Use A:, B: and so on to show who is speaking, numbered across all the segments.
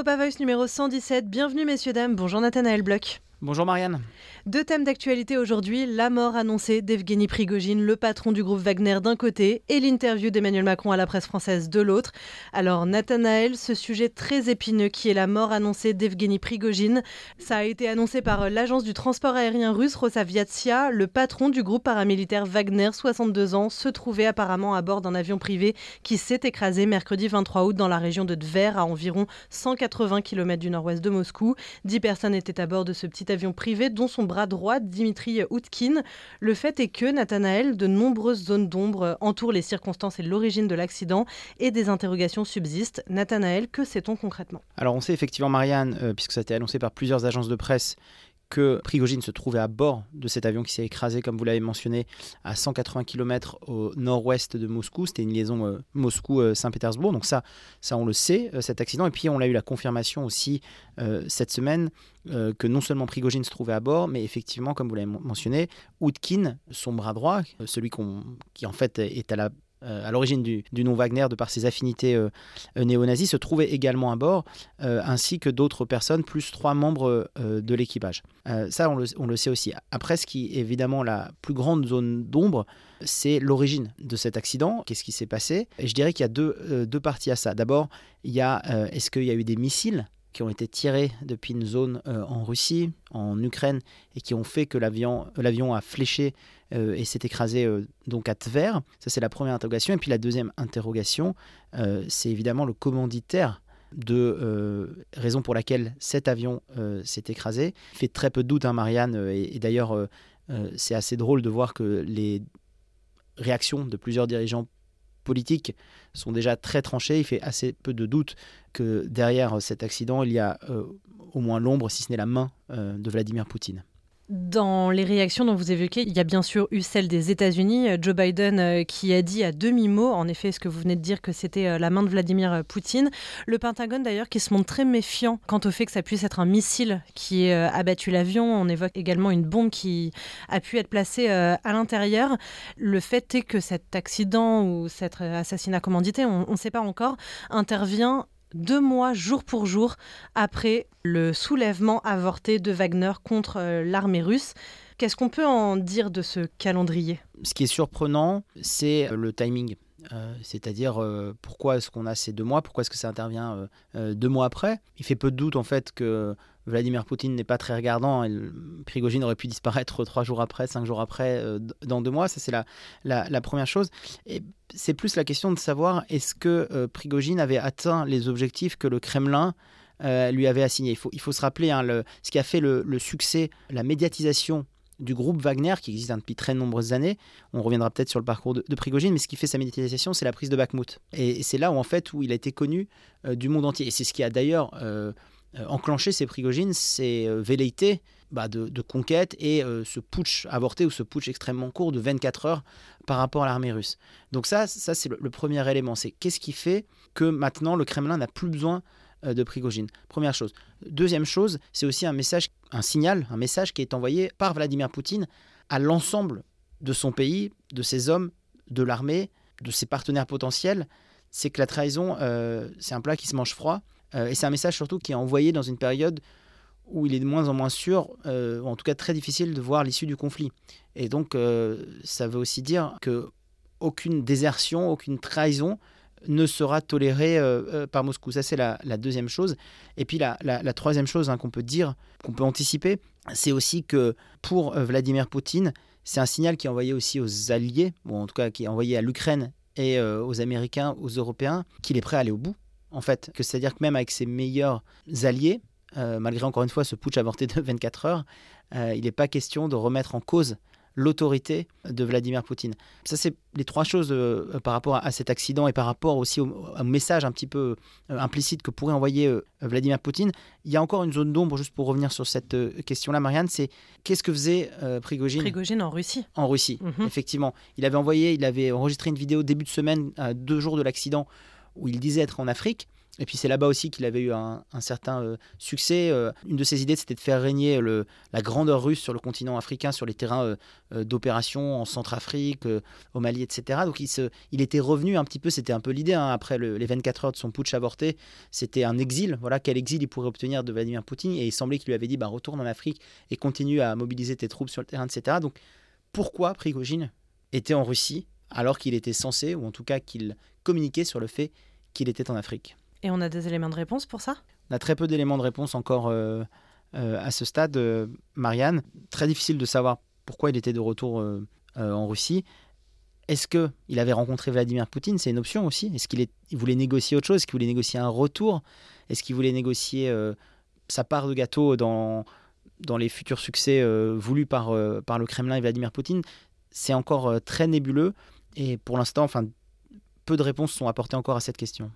A: Europa Voice numéro 117. Bienvenue messieurs, dames. Bonjour Nathanaël Bloch.
B: Bonjour Marianne.
A: Deux thèmes d'actualité aujourd'hui, la mort annoncée d'Evgeny Prigogine, le patron du groupe Wagner d'un côté, et l'interview d'Emmanuel Macron à la presse française de l'autre. Alors Nathanaël, ce sujet très épineux qui est la mort annoncée d'Evgeny Prigogine, ça a été annoncé par l'agence du transport aérien russe Rosaviatsia. Le patron du groupe paramilitaire Wagner, 62 ans, se trouvait apparemment à bord d'un avion privé qui s'est écrasé mercredi 23 août dans la région de Tver, à environ 180 km du nord-ouest de Moscou. Dix personnes étaient à bord de ce petit avion privé, dont son bras droit, Dimitri Outkin. Le fait est que, Nathanaël, de nombreuses zones d'ombre entourent les circonstances et l'origine de l'accident et des interrogations subsistent. Nathanaël, que sait-on concrètement?
B: Alors on sait effectivement, Marianne, euh, puisque ça a été annoncé par plusieurs agences de presse, que Prigogine se trouvait à bord de cet avion qui s'est écrasé, comme vous l'avez mentionné, à 180 km au nord-ouest de Moscou. C'était une liaison euh, Moscou-Saint-Pétersbourg. Donc ça, ça, on le sait, euh, cet accident. Et puis, on a eu la confirmation aussi euh, cette semaine que non seulement Prigogine se trouvait à bord, mais effectivement, comme vous l'avez mentionné, Outkin, son bras droit, celui qui en fait est à la euh, à l'origine du, nom Wagner de par ses affinités euh, euh, néo-nazis, se trouvait également à bord, ainsi que d'autres personnes, plus trois membres de l'équipage. ça, on le, sait aussi. Après, ce qui est évidemment la plus grande zone d'ombre, c'est l'origine de cet accident. Qu'est-ce qui s'est passé? Et je dirais qu'il y a deux, deux parties à ça. D'abord, il y a est-ce qu'il y a eu des missiles? Qui ont été tirés depuis une zone en Russie, en Ukraine, et qui ont fait que l'avion a fléché euh, et s'est écrasé euh, donc à Tver. Ça, c'est la première interrogation. Et puis la deuxième interrogation, euh, c'est évidemment le commanditaire de raison pour laquelle cet avion s'est écrasé. Il fait très peu de doute, hein, Marianne, et, d'ailleurs, c'est assez drôle de voir que les réactions de plusieurs dirigeants politiques sont déjà très tranchées. Il fait assez peu de doute que derrière cet accident, il y a au moins l'ombre, si ce n'est la main, de Vladimir Poutine.
A: Dans les réactions dont vous évoquez, il y a bien sûr eu celle des États-Unis. Euh, Joe Biden euh, qui a dit à demi-mot, en effet, ce que vous venez de dire, que c'était euh, la main de Vladimir Poutine. Le Pentagone d'ailleurs qui se montre très méfiant quant au fait que ça puisse être un missile qui ait abattu l'avion. On évoque également une bombe qui a pu être placée à l'intérieur. Le fait est que cet accident ou cet assassinat commandité, on ne sait pas encore, intervient deux mois jour pour jour après le soulèvement avorté de Wagner contre euh, l'armée russe. Qu'est-ce qu'on peut en dire de ce calendrier?
B: Ce qui est surprenant, c'est le timing. Euh, c'est-à-dire pourquoi est-ce qu'on a ces deux mois, pourquoi est-ce que ça intervient euh, deux mois après? Il fait peu de doute en fait que Vladimir Poutine n'est pas très regardant. Prigogine aurait pu disparaître trois jours après, cinq jours après, euh, dans deux mois. Ça, c'est la, la, première chose. Et c'est plus la question de savoir est-ce que euh, Prigogine avait atteint les objectifs que le Kremlin euh, lui avait assignés. Il faut, se rappeler hein, ce qui a fait le, succès, la médiatisation du groupe Wagner, qui existe depuis très nombreuses années. On reviendra peut-être sur le parcours de, Prigogine, mais ce qui fait sa médiatisation, c'est la prise de Bakhmut. Et, c'est là où, en fait, où il a été connu du monde entier. Et c'est ce qui a d'ailleurs enclencher ces Prigogine, ces euh, velléités bah, de, conquête et euh, ce putsch avorté ou ce putsch extrêmement court de 24 heures par rapport à l'armée russe. Donc ça, ça c'est le, premier élément. C'est qu'est-ce qui fait que maintenant le Kremlin n'a plus besoin de Prigogine Première chose. Deuxième chose, c'est aussi un message, un signal, un message qui est envoyé par Vladimir Poutine à l'ensemble de son pays, de ses hommes, de l'armée, de ses partenaires potentiels. C'est que la trahison, c'est un plat qui se mange froid euh, et c'est un message surtout qui est envoyé dans une période où il est de moins en moins sûr, euh, en tout cas très difficile de voir l'issue du conflit. Et donc euh, ça veut aussi dire que aucune désertion, aucune trahison ne sera tolérée par Moscou. Ça c'est la, deuxième chose. Et puis la, troisième chose hein, qu'on peut dire, qu'on peut anticiper, c'est aussi que pour Vladimir Poutine, c'est un signal qui est envoyé aussi aux alliés, ou en tout cas qui est envoyé à l'Ukraine et aux Américains, aux Européens, qu'il est prêt à aller au bout en fait. Que c'est-à-dire que même avec ses meilleurs alliés, euh, malgré encore une fois ce putsch avorté de 24 heures, euh, il n'est pas question de remettre en cause l'autorité de Vladimir Poutine. Ça, c'est les trois choses euh, par rapport à, cet accident et par rapport aussi au, message un petit peu implicite que pourrait envoyer Vladimir Poutine. Il y a encore une zone d'ombre, juste pour revenir sur cette question-là, Marianne, c'est qu'est-ce que faisait Prigogine?
A: Prigogine en Russie.
B: En Russie, mhm. effectivement. Il avait envoyé, il avait enregistré une vidéo début de semaine, à deux jours de l'accident, où il disait être en Afrique. Et puis c'est là-bas aussi qu'il avait eu un, certain euh, succès. Euh, une de ses idées, c'était de faire régner le, la grandeur russe sur le continent africain, sur les terrains euh, d'opération en Centrafrique, au Mali, etc. Donc il, était revenu un petit peu, c'était un peu l'idée, hein, après les 24 heures de son putsch avorté, c'était un exil. Voilà, quel exil il pourrait obtenir de Vladimir Poutine. Et il semblait qu'il lui avait dit, bah, retourne en Afrique et continue à mobiliser tes troupes sur le terrain, etc. Donc pourquoi Prigogine était en Russie alors qu'il était censé, ou en tout cas qu'il communiquait sur le fait qu'il était en Afrique
A: et on a des éléments de réponse pour ça?
B: On a très peu d'éléments de réponse encore euh, euh, à ce stade, euh, Marianne. Très difficile de savoir pourquoi il était de retour en Russie. Est-ce qu'il avait rencontré Vladimir Poutine? C'est une option aussi. Est-ce qu'il voulait négocier autre chose? Est-ce qu'il voulait négocier un retour? Est-ce qu'il voulait négocier sa part de gâteau dans, dans les futurs succès voulus par, par le Kremlin et Vladimir Poutine? C'est encore très nébuleux. Et pour l'instant, enfin, peu de réponses sont apportées encore à cette question.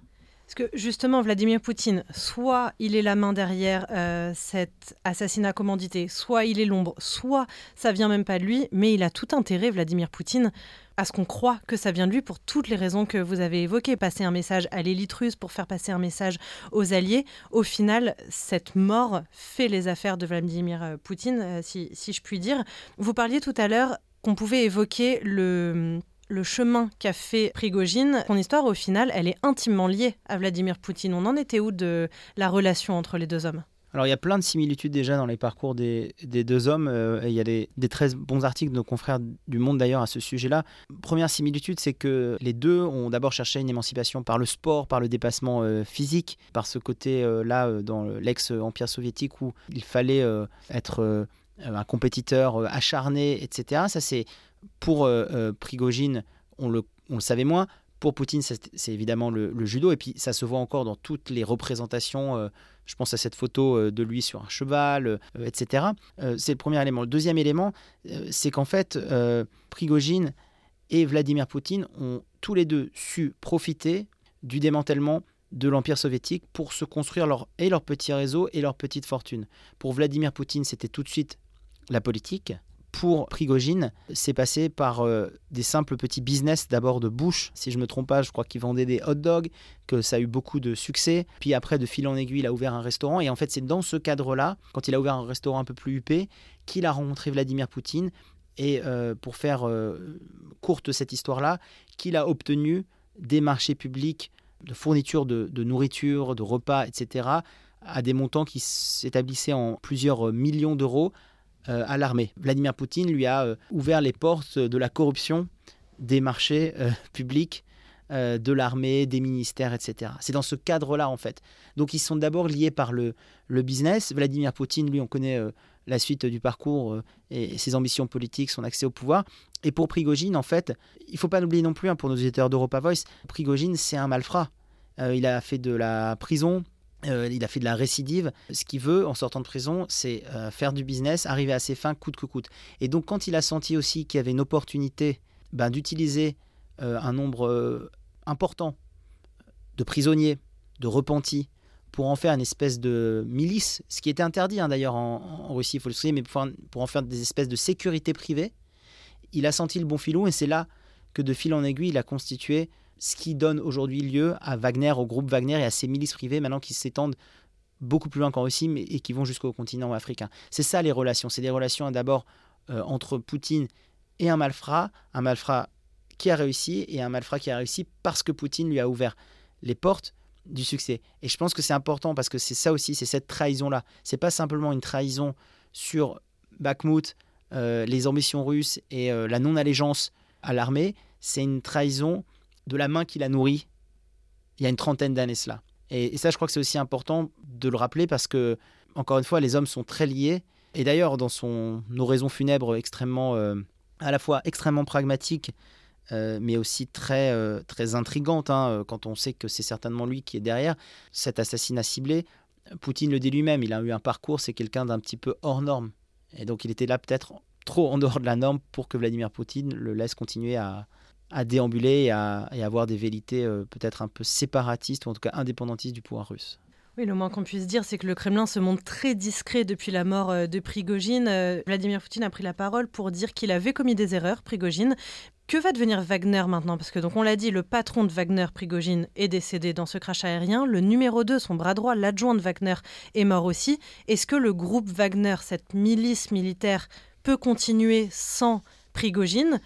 A: Parce que justement, Vladimir Poutine, soit il est la main derrière euh, cet assassinat commandité, soit il est l'ombre, soit ça vient même pas de lui, mais il a tout intérêt, Vladimir Poutine, à ce qu'on croit que ça vient de lui pour toutes les raisons que vous avez évoquées. Passer un message à l'élite russe pour faire passer un message aux alliés. Au final, cette mort fait les affaires de Vladimir euh, Poutine, euh, si, si je puis dire. Vous parliez tout à l'heure qu'on pouvait évoquer le le chemin qu'a fait Prigogine, son histoire au final, elle est intimement liée à Vladimir Poutine. On en était où de la relation entre les deux hommes?
B: Alors il y a plein de similitudes déjà dans les parcours des, deux hommes. Euh, il y a des, très bons articles de nos confrères du Monde d'ailleurs à ce sujet-là. Première similitude, c'est que les deux ont d'abord cherché une émancipation par le sport, par le dépassement euh, physique, par ce côté-là euh, dans l'ex-empire soviétique où il fallait être un compétiteur acharné, etc. Ça c'est pour euh, euh, Prigogine, on le, savait moins. Pour Poutine, c'est évidemment le, judo. Et puis, ça se voit encore dans toutes les représentations. Euh, je pense à cette photo de lui sur un cheval, etc. c'est le premier élément. Le deuxième élément, c'est qu'en fait, Prigogine et Vladimir Poutine ont tous les deux su profiter du démantèlement de l'Empire soviétique pour se construire et leur petit réseau et leur petite fortune. Pour Vladimir Poutine, c'était tout de suite la politique pour Prigogine, c'est passé par euh, des simples petits business, d'abord de bouche, si je me trompe pas, je crois qu'il vendait des hot dogs, que ça a eu beaucoup de succès. Puis après, de fil en aiguille, il a ouvert un restaurant. Et en fait, c'est dans ce cadre-là, quand il a ouvert un restaurant un peu plus huppé, qu'il a rencontré Vladimir Poutine. Et euh, pour faire euh, courte cette histoire-là, qu'il a obtenu des marchés publics de fourniture de, nourriture, de repas, etc., à des montants qui s'établissaient en plusieurs millions d'euros à l'armée. Vladimir Poutine lui a euh, ouvert les portes de la corruption des marchés euh, publics, de l'armée, des ministères, etc. C'est dans ce cadre-là, en fait. Donc, ils sont d'abord liés par le, business. Vladimir Poutine, lui, on connaît la suite du parcours et, ses ambitions politiques, son accès au pouvoir. Et pour Prigogine, en fait, il faut pas l'oublier non plus, hein, pour nos éditeurs d'Europa Voice, Prigogine, c'est un malfrat. il a fait de la prison, euh, il a fait de la récidive. Ce qu'il veut en sortant de prison, c'est euh, faire du business, arriver à ses fins coûte que coûte. Et donc quand il a senti aussi qu'il y avait une opportunité ben, d'utiliser euh, un nombre important de prisonniers, de repentis, pour en faire une espèce de milice, ce qui était interdit hein, d'ailleurs en, Russie, il faut le souligner, mais pour, pour, en faire des espèces de sécurité privée, il a senti le bon filon et c'est là que de fil en aiguille, il a constitué ce qui donne aujourd'hui lieu à Wagner, au groupe Wagner et à ses milices privées maintenant qui s'étendent beaucoup plus loin qu'en Russie mais, et qui vont jusqu'au continent africain. C'est ça les relations. C'est des relations d'abord euh, entre Poutine et un malfrat, un malfrat qui a réussi et un malfrat qui a réussi parce que Poutine lui a ouvert les portes du succès. Et je pense que c'est important parce que c'est ça aussi, c'est cette trahison-là. C'est pas simplement une trahison sur Bakhmut, euh, les ambitions russes et euh, la non-allégeance à l'armée, c'est une trahison de la main qui la nourrit il y a une trentaine d'années cela. Et, ça, je crois que c'est aussi important de le rappeler parce que, encore une fois, les hommes sont très liés. Et d'ailleurs, dans son oraison funèbre extrêmement, euh, à la fois extrêmement pragmatique, euh, mais aussi très, euh, très intrigante, hein, quand on sait que c'est certainement lui qui est derrière cet assassinat ciblé. Poutine le dit lui-même, il a eu un parcours, c'est quelqu'un d'un petit peu hors norme. Et donc il était là peut-être trop en dehors de la norme pour que Vladimir Poutine le laisse continuer à, à déambuler et à, avoir des vérités euh, peut-être un peu séparatistes ou en tout cas indépendantistes du pouvoir russe.
A: Oui, le moins qu'on puisse dire, c'est que le Kremlin se montre très discret depuis la mort euh, de Prigogine. Euh, Vladimir Poutine a pris la parole pour dire qu'il avait commis des erreurs, Prigogine, Que va devenir Wagner maintenant? Parce que donc on l'a dit, le patron de Wagner, Prigogine, est décédé dans ce crash aérien. Le numéro 2, son bras droit, l'adjoint de Wagner, est mort aussi. Est-ce que le groupe Wagner, cette milice militaire, peut continuer sans Prigogine?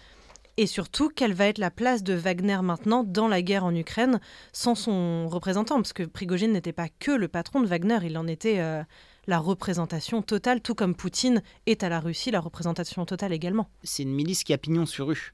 A: Et surtout, quelle va être la place de Wagner maintenant dans la guerre en Ukraine sans son représentant? Parce que Prigogine n'était pas que le patron de Wagner, il en était euh, la représentation totale, tout comme Poutine est à la Russie la représentation totale également.
B: C'est une milice qui a pignon sur rue.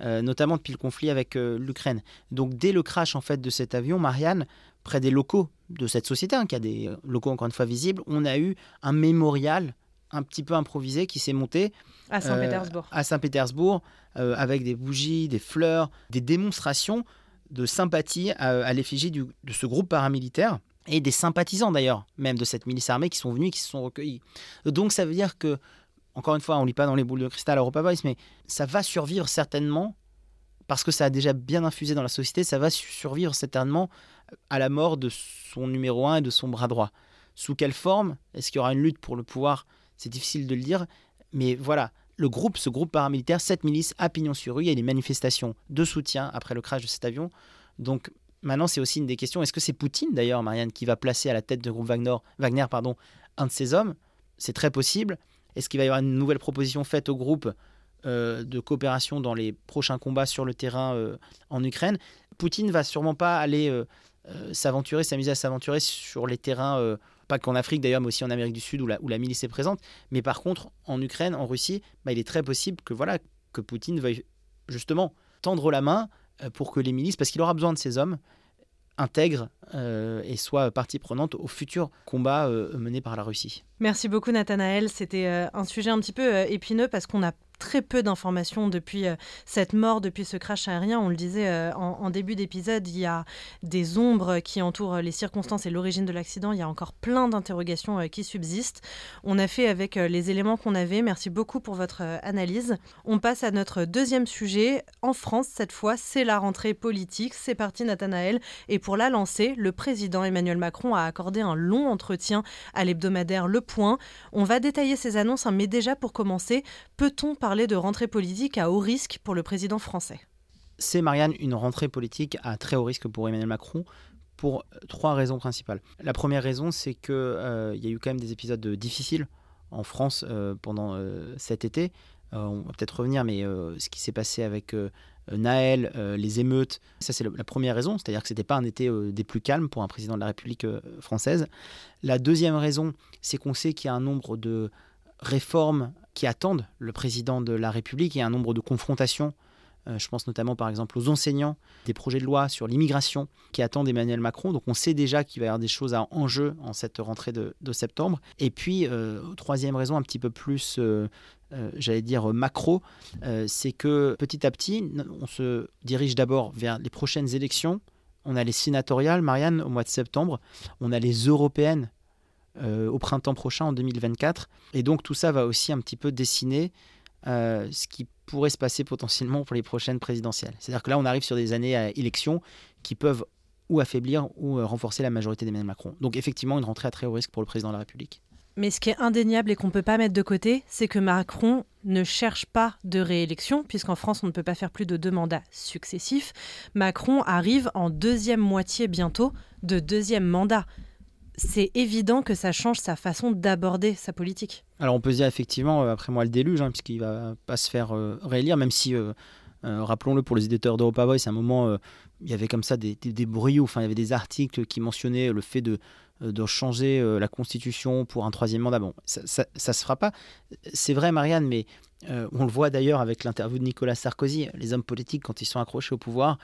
B: Euh, notamment depuis le conflit avec euh, l'Ukraine. Donc dès le crash en fait de cet avion, Marianne, près des locaux de cette société, hein, qui a des locaux encore une fois visibles, on a eu un mémorial un petit peu improvisé qui s'est monté
A: à Saint-Pétersbourg.
B: à Saint-Pétersbourg, avec des bougies, des fleurs, des démonstrations de sympathie à, l'effigie de ce groupe paramilitaire et des sympathisants d'ailleurs, même de cette milice armée qui sont venus et qui se sont recueillis. Donc ça veut dire que encore une fois, on ne lit pas dans les boules de cristal Europa Voice, mais ça va survivre certainement, parce que ça a déjà bien infusé dans la société, ça va survivre certainement à la mort de son numéro 1 et de son bras droit. Sous quelle forme? Est-ce qu'il y aura une lutte pour le pouvoir C'est difficile de le dire, mais voilà, le groupe, ce groupe paramilitaire, cette milice a pignon sur rue, il y a des manifestations de soutien après le crash de cet avion. Donc maintenant, c'est aussi une des questions. Est-ce que c'est Poutine d'ailleurs, Marianne, qui va placer à la tête de groupe Wagner, Wagner pardon, un de ses hommes? C'est très possible. Est-ce qu'il va y avoir une nouvelle proposition faite au groupe euh, de coopération dans les prochains combats sur le terrain euh, en Ukraine? Poutine va sûrement pas aller euh, s'aventurer, s'amuser à s'aventurer sur les terrains, pas qu'en Afrique d'ailleurs, mais aussi en Amérique du Sud où la, milice est présente. Mais par contre, en Ukraine, en Russie, bah, il est très possible que voilà que Poutine veuille justement tendre la main pour que les milices, parce qu'il aura besoin de ces hommes, intègre euh, et soit partie prenante au futur combat euh, mené par la Russie.
A: Merci beaucoup Nathanaël. C'était euh, un sujet un petit peu épineux parce qu'on a très peu d'informations depuis euh, cette mort, depuis ce crash aérien. On le disait euh, en, début d'épisode, il y a des ombres qui entourent les circonstances et l'origine de l'accident. Il y a encore plein d'interrogations euh, qui subsistent. On a fait avec les éléments qu'on avait. Merci beaucoup pour votre analyse. On passe à notre deuxième sujet. En France, cette fois, c'est la rentrée politique. C'est parti, Nathanaël. Et pour la lancer, le président Emmanuel Macron a accordé un long entretien à l'hebdomadaire Le Point. On va détailler ces annonces, hein, mais déjà pour commencer, peut-on de rentrée politique à haut risque pour le président français.
B: C'est, Marianne, une rentrée politique à très haut risque pour Emmanuel Macron pour trois raisons principales. La première raison, c'est qu'il euh, y a eu quand même des épisodes difficiles en France euh, pendant euh, cet été. on va peut-être revenir, mais ce qui s'est passé avec Naël, les émeutes, ça c'est la première raison, c'est-à-dire que ce n'était pas un été des plus calmes pour un président de la République française. La deuxième raison, c'est qu'on sait qu'il y a un nombre de réformes qui attendent le président de la République et un nombre de confrontations. Euh, je pense notamment par exemple aux enseignants, des projets de loi sur l'immigration qui attendent Emmanuel Macron. Donc on sait déjà qu'il va y avoir des choses à enjeu en cette rentrée de, septembre. Et puis, euh, troisième raison un petit peu plus, euh, j'allais dire, macro, c'est que petit à petit, on se dirige d'abord vers les prochaines élections. On a les sénatoriales, Marianne, au mois de septembre. On a les européennes euh, au printemps prochain, en 2024. Et donc tout ça va aussi un petit peu dessiner euh, ce qui pourrait se passer potentiellement pour les prochaines présidentielles. C'est-à-dire que là, on arrive sur des années à élections qui peuvent ou affaiblir ou euh, renforcer la majorité d'Emmanuel Macron. Donc effectivement, une rentrée à très haut risque pour le président de la République.
A: Mais ce qui est indéniable et qu'on ne peut pas mettre de côté, c'est que Macron ne cherche pas de réélection, puisqu'en France, on ne peut pas faire plus de deux mandats successifs. Macron arrive en deuxième moitié bientôt de deuxième mandat c'est évident que ça change sa façon d'aborder sa politique.
B: Alors on peut dire effectivement, euh, après moi le déluge, hein, puisqu'il va pas se faire euh, réélire, même si, euh, rappelons-le pour les éditeurs d'Europa Voice, à un moment, il y avait comme ça des, des, bruits, enfin il y avait des articles qui mentionnaient le fait de, changer la constitution pour un troisième mandat. Bon, ça, ça, se fera pas. C'est vrai Marianne, mais on le voit d'ailleurs avec l'interview de Nicolas Sarkozy, les hommes politiques quand ils sont accrochés au pouvoir,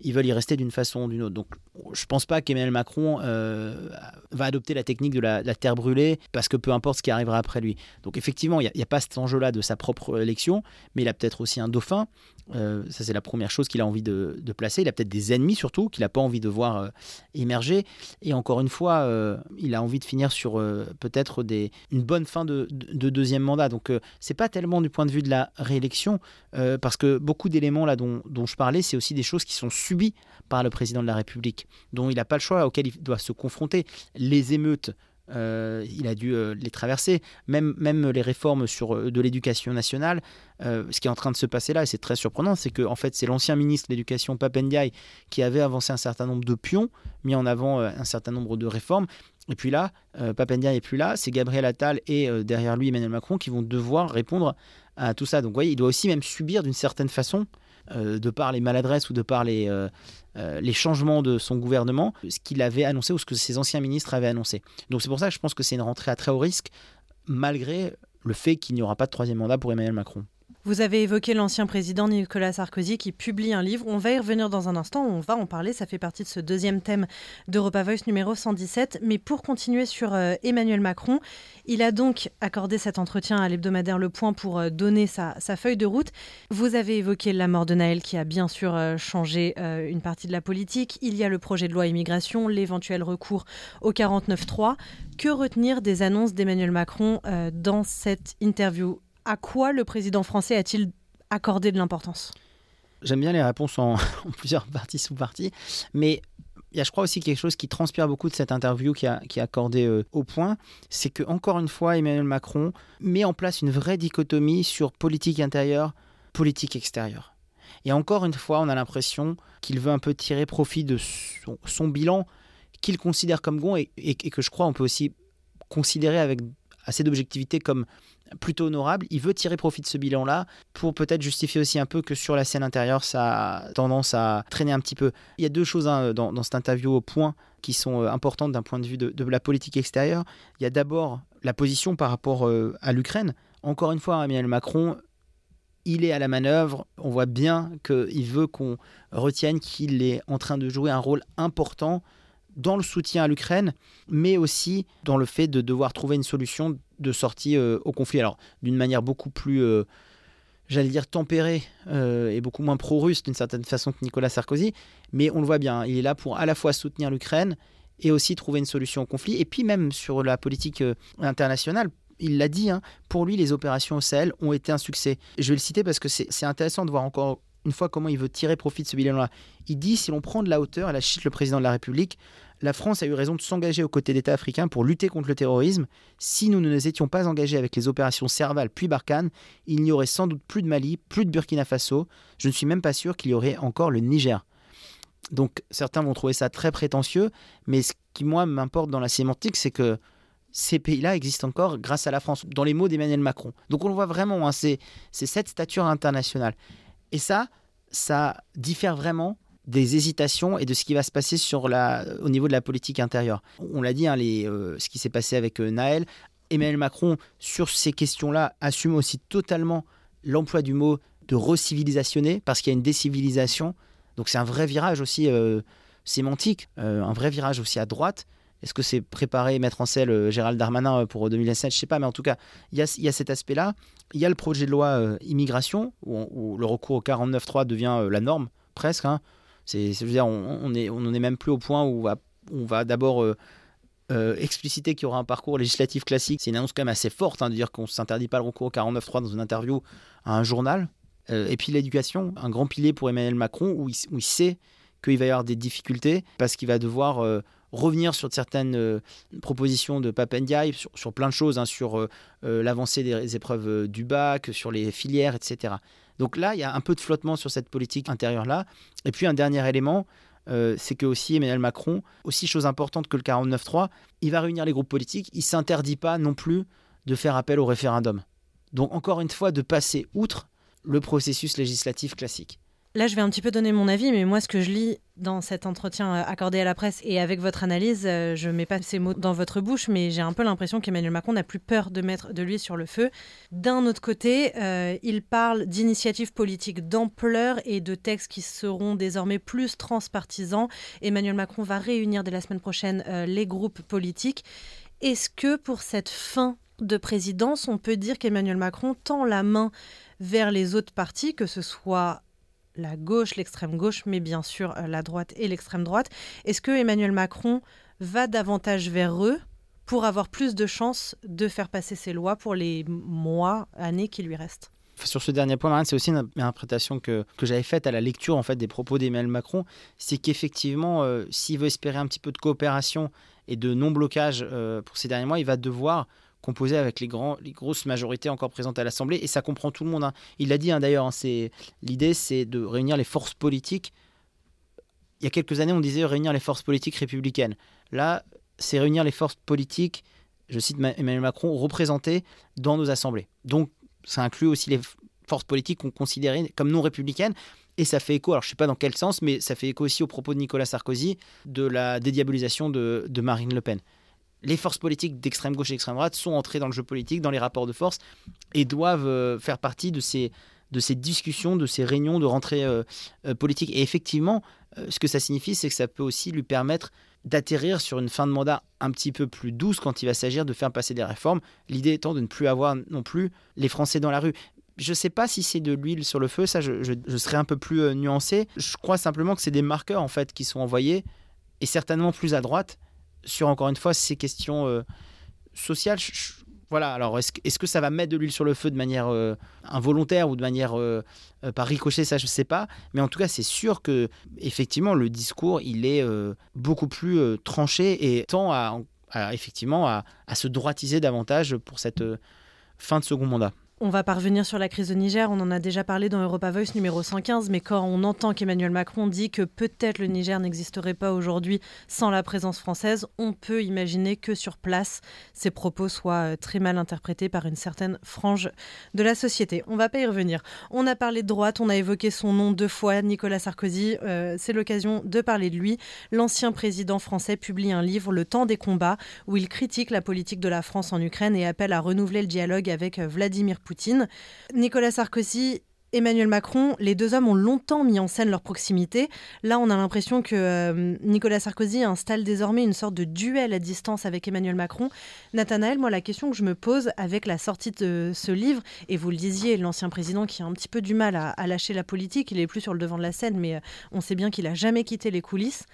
B: ils veulent y rester d'une façon ou d'une autre. Donc je ne pense pas qu'Emmanuel Macron euh, va adopter la technique de la, terre brûlée parce que peu importe ce qui arrivera après lui. Donc effectivement, il n'y a, pas cet enjeu-là de sa propre élection, mais il a peut-être aussi un dauphin. Euh, ça c'est la première chose qu'il a envie de, placer. Il a peut-être des ennemis surtout qu'il n'a pas envie de voir euh, émerger. Et encore une fois, il a envie de finir sur peut-être une bonne fin de, deuxième mandat. Donc c'est pas tellement du point de vue de la réélection, parce que beaucoup d'éléments là dont, dont je parlais, c'est aussi des choses qui sont subies par le président de la République, dont il n'a pas le choix, auquel il doit se confronter. Les émeutes euh, il a dû les traverser. Même, même les réformes sur, de l'éducation nationale, ce qui est en train de se passer là, et c'est très surprenant, c'est que en fait, c'est l'ancien ministre de l'Éducation, Papendiaï, qui avait avancé un certain nombre de pions, mis en avant un certain nombre de réformes. Et puis là, Papendiaï n'est plus là, c'est Gabriel Attal et derrière lui Emmanuel Macron qui vont devoir répondre à tout ça. Donc, vous voyez, il doit aussi même subir d'une certaine façon euh, de par les maladresses ou de par les, euh, euh, les changements de son gouvernement, ce qu'il avait annoncé ou ce que ses anciens ministres avaient annoncé. Donc c'est pour ça que je pense que c'est une rentrée à très haut risque, malgré le fait qu'il n'y aura pas de troisième mandat pour Emmanuel Macron.
A: Vous avez évoqué l'ancien président Nicolas Sarkozy qui publie un livre. On va y revenir dans un instant, on va en parler. Ça fait partie de ce deuxième thème d'Europa Voice numéro 117. Mais pour continuer sur euh, Emmanuel Macron, il a donc accordé cet entretien à l'hebdomadaire Le Point pour euh, donner sa, feuille de route. Vous avez évoqué la mort de Naël qui a bien sûr euh, changé une partie de la politique. Il y a le projet de loi immigration, l'éventuel recours au 49.3. Que retenir des annonces d'Emmanuel Macron dans cette interview à quoi le président français a-t-il accordé de l'importance?
B: J'aime bien les réponses en, plusieurs parties sous-parties, mais il y a, je crois, aussi quelque chose qui transpire beaucoup de cette interview qui, a, est accordée euh, au point, c'est que encore une fois, Emmanuel Macron met en place une vraie dichotomie sur politique intérieure, politique extérieure. Et encore une fois, on a l'impression qu'il veut un peu tirer profit de son, bilan qu'il considère comme bon et, et, que je crois on peut aussi considérer avec assez d'objectivité comme plutôt honorable. Il veut tirer profit de ce bilan-là pour peut-être justifier aussi un peu que sur la scène intérieure, ça a tendance à traîner un petit peu. Il y a deux choses hein, dans, cette interview au point qui sont euh, importantes d'un point de vue de, la politique extérieure. Il y a d'abord la position par rapport euh, à l'Ukraine. Encore une fois, Emmanuel Macron, il est à la manœuvre. On voit bien qu'il veut qu'on retienne qu'il est en train de jouer un rôle important dans le soutien à l'Ukraine, mais aussi dans le fait de devoir trouver une solution de sortie euh, au conflit. Alors, d'une manière beaucoup plus, euh, j'allais dire, tempérée euh, et beaucoup moins pro-russe d'une certaine façon que Nicolas Sarkozy, mais on le voit bien, il est là pour à la fois soutenir l'Ukraine et aussi trouver une solution au conflit. Et puis même sur la politique internationale, il l'a dit, hein, pour lui, les opérations au Sahel ont été un succès. Je vais le citer parce que c'est intéressant de voir encore une fois comment il veut tirer profit de ce bilan-là. Il dit si l'on prend de la hauteur, et là cite le président de la République, la France a eu raison de s'engager aux côtés d'États africains pour lutter contre le terrorisme. Si nous ne nous étions pas engagés avec les opérations Serval puis Barkhane, il n'y aurait sans doute plus de Mali, plus de Burkina Faso. Je ne suis même pas sûr qu'il y aurait encore le Niger. Donc certains vont trouver ça très prétentieux, mais ce qui moi m'importe dans la sémantique, c'est que ces pays-là existent encore grâce à la France, dans les mots d'Emmanuel Macron. Donc on le voit vraiment, hein, c'est cette stature internationale. Et ça, ça diffère vraiment des hésitations et de ce qui va se passer au niveau de la politique intérieure. On l'a dit, hein, euh, ce qui s'est passé avec euh, Naël. Emmanuel Macron, sur ces questions-là, assume aussi totalement l'emploi du mot de recivilisationner, parce qu'il y a une décivilisation. Donc c'est un vrai virage aussi euh, sémantique, un vrai virage aussi à droite. Est-ce que c'est préparé mettre en scène Gérald Darmanin pour 2007 Je ne sais pas, mais en tout cas, il y a, cet aspect-là. Il y a le projet de loi immigration, où, le recours au 49.3 devient la norme, presque. Hein. C'est, je veux dire, on n'en est, même plus au point où on va, d'abord euh, euh, expliciter qu'il y aura un parcours législatif classique. C'est une annonce quand même assez forte hein, de dire qu'on ne s'interdit pas le recours au 49.3 dans une interview à un journal. Euh, et puis l'éducation, un grand pilier pour Emmanuel Macron, où il, sait qu'il va y avoir des difficultés parce qu'il va devoir revenir sur certaines propositions de Papendiaï, sur, plein de choses, hein, sur l'avancée des épreuves du bac, sur les filières, etc. Donc là, il y a un peu de flottement sur cette politique intérieure-là. Et puis un dernier élément, euh, c'est que aussi Emmanuel Macron, aussi chose importante que le 49-3, il va réunir les groupes politiques, il s'interdit pas non plus de faire appel au référendum. Donc encore une fois, de passer outre le processus législatif classique.
A: Là, je vais un petit peu donner mon avis, mais moi, ce que je lis dans cet entretien euh, accordé à la presse et avec votre analyse, euh, je ne mets pas ces mots dans votre bouche, mais j'ai un peu l'impression qu'Emmanuel Macron n'a plus peur de mettre de l'huile sur le feu. D'un autre côté, euh, il parle d'initiatives politiques d'ampleur et de textes qui seront désormais plus transpartisans. Emmanuel Macron va réunir dès la semaine prochaine les groupes politiques. Est-ce que pour cette fin de présidence, on peut dire qu'Emmanuel Macron tend la main vers les autres partis, que ce soit la gauche, l'extrême gauche, mais bien sûr euh, la droite et l'extrême droite. Est-ce que Emmanuel Macron va davantage vers eux pour avoir plus de chances de faire passer ses lois pour les mois, années qui lui restent?
B: Sur ce dernier point, c'est aussi une interprétation que, j'avais faite à la lecture en fait des propos d'Emmanuel Macron, c'est qu'effectivement, euh, s'il veut espérer un petit peu de coopération et de non-blocage pour ces derniers mois, il va devoir composé avec les, grands, les grosses majorités encore présentes à l'Assemblée, et ça comprend tout le monde. Hein. Il l'a dit hein, d'ailleurs, hein, l'idée c'est de réunir les forces politiques. Il y a quelques années, on disait réunir les forces politiques républicaines. Là, c'est réunir les forces politiques, je cite Emmanuel Macron, représentées dans nos assemblées. Donc, ça inclut aussi les forces politiques qu'on considérait comme non républicaines. Et ça fait écho, alors je ne sais pas dans quel sens, mais ça fait écho aussi au propos de Nicolas Sarkozy de la dédiabolisation de Marine Le Pen les forces politiques d'extrême gauche et d'extrême droite sont entrées dans le jeu politique, dans les rapports de force, et doivent euh, faire partie de ces, discussions, de ces réunions de rentrée euh, euh, politique. Et effectivement, ce que ça signifie, c'est que ça peut aussi lui permettre d'atterrir sur une fin de mandat un petit peu plus douce quand il va s'agir de faire passer des réformes. L'idée étant de ne plus avoir non plus les Français dans la rue. Je ne sais pas si c'est de l'huile sur le feu, ça je, je, serais un peu plus nuancé. Je crois simplement que c'est des marqueurs en fait qui sont envoyés, et certainement plus à droite, sur encore une fois ces questions euh, sociales. voilà, alors est-ce que ça va mettre de l'huile sur le feu de manière euh, involontaire ou de manière euh, par ricochet, ça je ne sais pas. Mais en tout cas, c'est sûr que effectivement le discours il est beaucoup plus tranché et tend à, effectivement à, se droitiser davantage pour cette fin de second mandat.
A: On va parvenir sur la crise au Niger. On en a déjà parlé dans Europa Voice numéro 115. Mais quand on entend qu'Emmanuel Macron dit que peut-être le Niger n'existerait pas aujourd'hui sans la présence française, on peut imaginer que sur place, ces propos soient euh, très mal interprétés par une certaine frange de la société. On va pas y revenir. On a parlé de droite, on a évoqué son nom deux fois, Nicolas Sarkozy. Euh, c'est l'occasion de parler de lui. L'ancien président français publie un livre, Le temps des combats, où il critique la politique de la France en Ukraine et appelle à renouveler le dialogue avec euh, Vladimir Poutine Nicolas Sarkozy Emmanuel Macron, les deux hommes ont longtemps mis en scène leur proximité. Là, on a l'impression que euh, Nicolas Sarkozy installe désormais une sorte de duel à distance avec Emmanuel Macron. Nathanaël, moi, la question que je me pose avec la sortie de ce livre, et vous le disiez, l'ancien président qui a un petit peu du mal à, lâcher la politique, il est plus sur le devant de la scène, mais euh, on sait bien qu'il a jamais quitté les coulisses.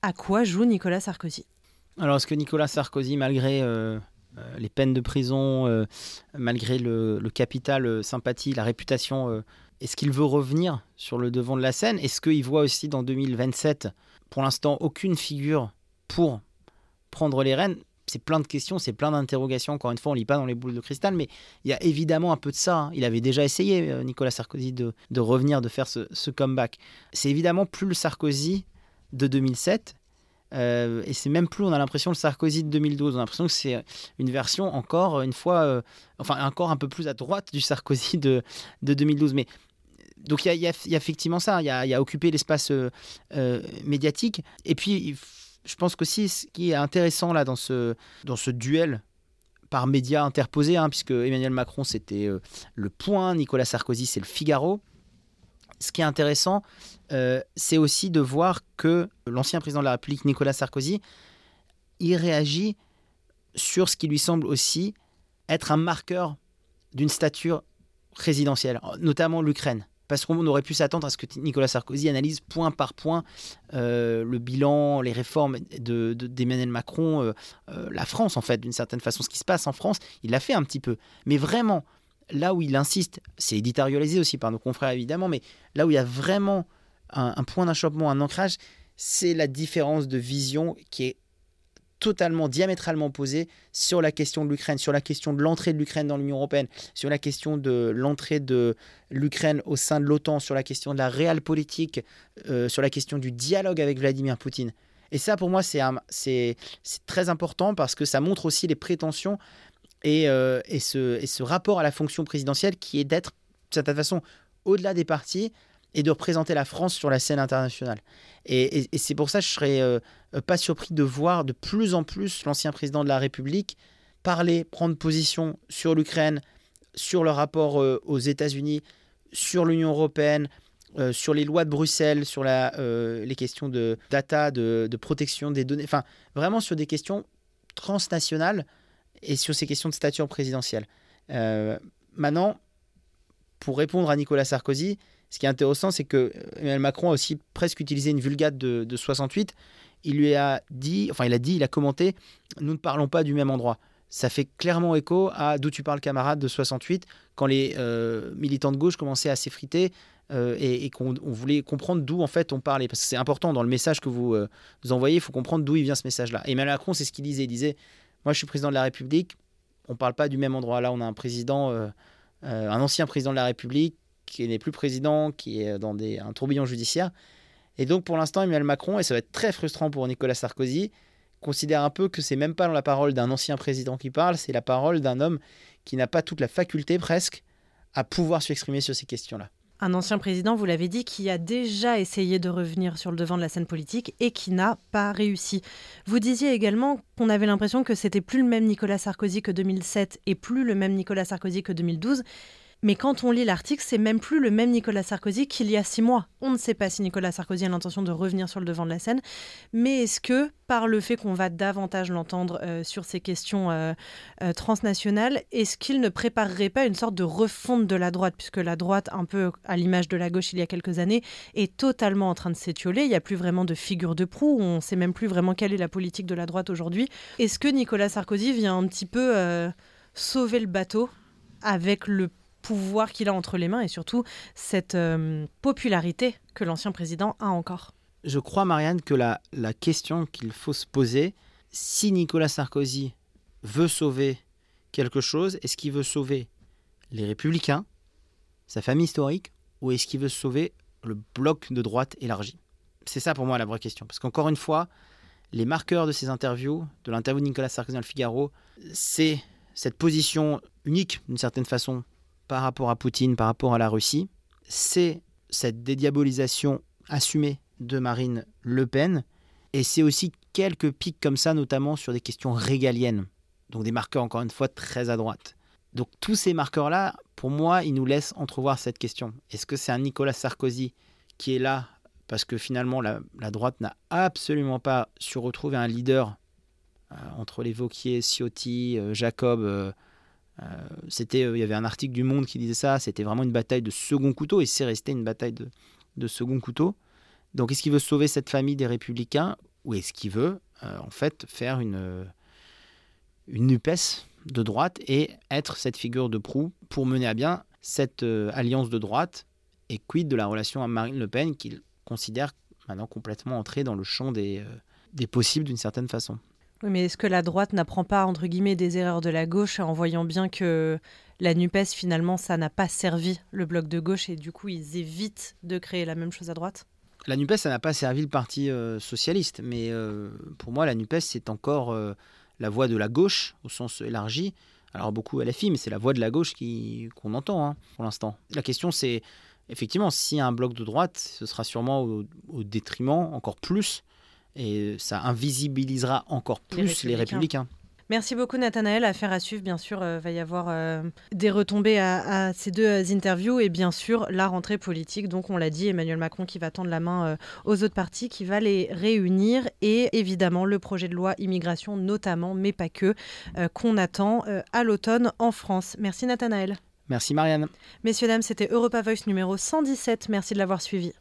A: À quoi joue Nicolas Sarkozy?
B: Alors, est-ce que Nicolas Sarkozy, malgré euh, les peines de prison, euh, malgré le, capital euh, sympathie, la réputation, est-ce qu'il veut revenir sur le devant de la scène? Est-ce qu'il voit aussi dans 2027, pour l'instant, aucune figure pour prendre les rênes? C'est plein de questions, c'est plein d'interrogations. Encore une fois, on ne lit pas dans les boules de cristal, mais il y a évidemment un peu de ça. Hein. Il avait déjà essayé, Nicolas Sarkozy, de, revenir, de faire ce, ce comeback. C'est évidemment plus le Sarkozy de 2007, euh, et c'est même plus, on a l'impression, le Sarkozy de 2012. On a l'impression que c'est une version encore une fois, euh, enfin encore un peu plus à droite du Sarkozy de, de 2012. Mais donc il y, a, effectivement ça, il y a, occupé l'espace euh, médiatique. Et puis, je pense qu'aussi, ce qui est intéressant là dans ce, dans ce duel par médias interposés, hein, puisque Emmanuel Macron c'était le Point, Nicolas Sarkozy c'est le Figaro ce qui est intéressant, euh, c'est aussi de voir que l'ancien président de la République, Nicolas Sarkozy, il réagit sur ce qui lui semble aussi être un marqueur d'une stature présidentielle, notamment l'Ukraine. Parce qu'on aurait pu s'attendre à ce que Nicolas Sarkozy analyse point par point euh, le bilan, les réformes d'Emmanuel de, Macron, euh, la France en fait, d'une certaine façon, ce qui se passe en France. Il l'a fait un petit peu. Mais vraiment, là où il insiste, c'est éditorialisé aussi par nos confrères évidemment, mais là où il y a vraiment un, point d'achoppement, un ancrage, c'est la différence de vision qui est totalement diamétralement opposée sur la question de l'Ukraine, sur la question de l'entrée de l'Ukraine dans l'Union européenne, sur la question de l'entrée de l'Ukraine au sein de l'OTAN, sur la question de la réelle politique, euh, sur la question du dialogue avec Vladimir Poutine. Et ça, pour moi, c'est très important parce que ça montre aussi les prétentions euh, et, ce, rapport à la fonction présidentielle qui est d'être, de certaine façon, au-delà des partis et de représenter la France sur la scène internationale. Et, c'est pour ça que je serais euh, pas surpris de voir de plus en plus l'ancien président de la République parler, prendre position sur l'Ukraine, sur le rapport euh, aux États-Unis, sur l'Union européenne, sur les lois de Bruxelles, sur les questions de data, de, de, protection des données, enfin vraiment sur des questions transnationales et sur ces questions de stature présidentielle. Euh, maintenant, pour répondre à Nicolas Sarkozy, ce qui est intéressant, c'est que Emmanuel Macron a aussi presque utilisé une vulgate de, de 68. Il lui a dit, enfin, il a dit, il a commenté, nous ne parlons pas du même endroit. ça fait clairement écho à d'où tu parles camarade de 68, quand les euh, militants de gauche commençaient à s'effriter euh, et, qu'on voulait comprendre d'où en fait on parlait. Parce que c'est important dans le message que vous, euh, envoyez, il faut comprendre d'où il vient ce message-là. Emmanuel Macron, c'est ce qu'il disait. Il disait, moi je suis président de la République, on ne parle pas du même endroit. Là, on a un président, un ancien président de la République qui n'est plus président, qui est dans un tourbillon judiciaire. Et donc pour l'instant, Emmanuel Macron, et ça va être très frustrant pour Nicolas Sarkozy, considère un peu que c'est même pas la parole d'un ancien président qui parle, c'est la parole d'un homme qui n'a pas toute la faculté presque à pouvoir s'exprimer sur ces questions-là.
A: Un ancien président, vous l'avez dit, qui a déjà essayé de revenir sur le devant de la scène politique et qui n'a pas réussi. Vous disiez également qu'on avait l'impression que c'était plus le même Nicolas Sarkozy que 2007 et plus le même Nicolas Sarkozy que 2012. Mais quand on lit l'article, c'est même plus le même Nicolas Sarkozy qu'il y a six mois. On ne sait pas si Nicolas Sarkozy a l'intention de revenir sur le devant de la scène, mais est-ce que, par le fait qu'on va davantage l'entendre euh, sur ces questions euh, euh, transnationales, est-ce qu'il ne préparerait pas une sorte de refonte de la droite, puisque la droite, un peu à l'image de la gauche il y a quelques années, est totalement en train de s'étioler. Il n'y a plus vraiment de figure de proue, on ne sait même plus vraiment quelle est la politique de la droite aujourd'hui. Est-ce que Nicolas Sarkozy vient un petit peu sauver le bateau avec le pouvoir qu'il a entre les mains et surtout cette euh, popularité que l'ancien président a encore.
B: Je crois, Marianne, que la, la question qu'il faut se poser, si Nicolas Sarkozy veut sauver quelque chose, est-ce qu'il veut sauver les républicains, sa famille historique, ou est-ce qu'il veut sauver le bloc de droite élargi? C'est ça pour moi la vraie question. Parce qu'encore une fois, les marqueurs de ces interviews, de l'interview de Nicolas Sarkozy dans le Figaro, c'est cette position unique, d'une certaine façon, par rapport à Poutine, par rapport à la Russie, c'est cette dédiabolisation assumée de Marine Le Pen, et c'est aussi quelques pics comme ça, notamment sur des questions régaliennes, donc des marqueurs encore une fois très à droite. Donc tous ces marqueurs-là, pour moi, ils nous laissent entrevoir cette question. Est-ce que c'est un Nicolas Sarkozy qui est là parce que finalement la, droite n'a absolument pas su retrouver un leader euh, entre les Vauquier, Ciotti, euh, Jacob, euh, c'était, euh, il y avait un article du Monde qui disait ça. C'était vraiment une bataille de second couteau et c'est resté une bataille de, de second couteau. Donc, est-ce qu'il veut sauver cette famille des Républicains ou est-ce qu'il veut euh, en fait faire une une Nupes de droite et être cette figure de proue pour mener à bien cette alliance de droite et quid de la relation à Marine Le Pen qu'il considère maintenant complètement entrée dans le champ des, des possibles d'une certaine façon?
A: Oui, mais est-ce que la droite n'apprend pas, entre guillemets, des erreurs de la gauche en voyant bien que la NUPES, finalement, ça n'a pas servi le bloc de gauche et du coup, ils évitent de créer la même chose à droite?
B: La NUPES, ça n'a pas servi le Parti euh, socialiste, mais euh, pour moi, la NUPES, c'est encore euh, la voix de la gauche, au sens élargi. Alors, beaucoup à la mais c'est la voix de la gauche qu'on entend hein, pour l'instant. La question, c'est effectivement, a un bloc de droite, ce sera sûrement au détriment, encore plus, et ça invisibilisera encore plus les républicains.
A: Merci beaucoup Nathanaël. Affaire à suivre, bien sûr, euh, va y avoir euh, des retombées à, ces deux euh, interviews et bien sûr la rentrée politique. Donc on l'a dit, Emmanuel Macron qui va tendre la main aux autres partis, qui va les réunir et évidemment le projet de loi immigration notamment, mais pas que, qu'on attend à l'automne en France. Merci Nathanaël.
B: Merci Marianne.
A: Messieurs, dames, c'était Europa Voice numéro 117. Merci de l'avoir suivi.